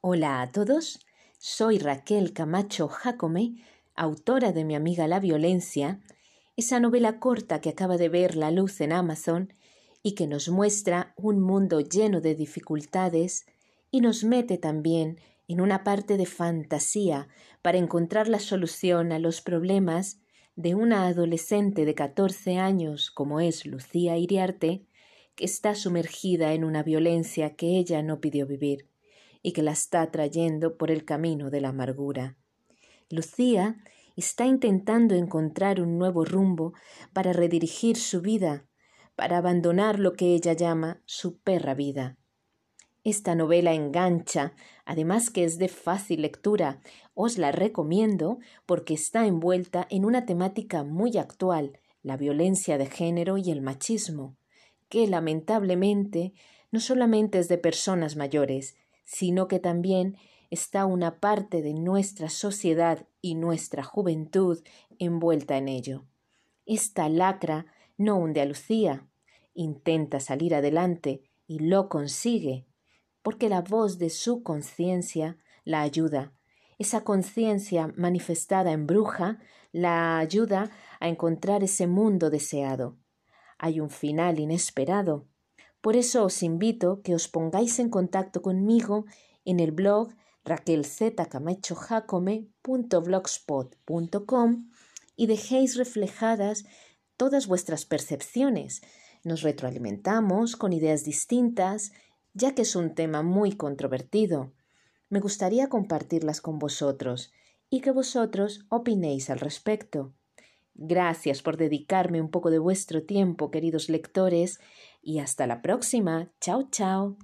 Hola a todos, soy Raquel Camacho Jacome, autora de Mi amiga la violencia, esa novela corta que acaba de ver la luz en Amazon y que nos muestra un mundo lleno de dificultades y nos mete también en una parte de fantasía para encontrar la solución a los problemas de una adolescente de 14 años como es Lucía Iriarte, que está sumergida en una violencia que ella no pidió vivir y que la está trayendo por el camino de la amargura. Lucía está intentando encontrar un nuevo rumbo para redirigir su vida, para abandonar lo que ella llama su perra vida. Esta novela engancha, además que es de fácil lectura. Os la recomiendo porque está envuelta en una temática muy actual, la violencia de género y el machismo que lamentablemente no solamente es de personas mayores, sino que también está una parte de nuestra sociedad y nuestra juventud envuelta en ello. Esta lacra no hunde a Lucía, intenta salir adelante y lo consigue, porque la voz de su conciencia la ayuda. Esa conciencia manifestada en bruja la ayuda a encontrar ese mundo deseado hay un final inesperado. Por eso os invito que os pongáis en contacto conmigo en el blog raquelzcamechojacome.blogspot.com y dejéis reflejadas todas vuestras percepciones. Nos retroalimentamos con ideas distintas, ya que es un tema muy controvertido. Me gustaría compartirlas con vosotros y que vosotros opinéis al respecto. Gracias por dedicarme un poco de vuestro tiempo, queridos lectores, y hasta la próxima. Chao, chao.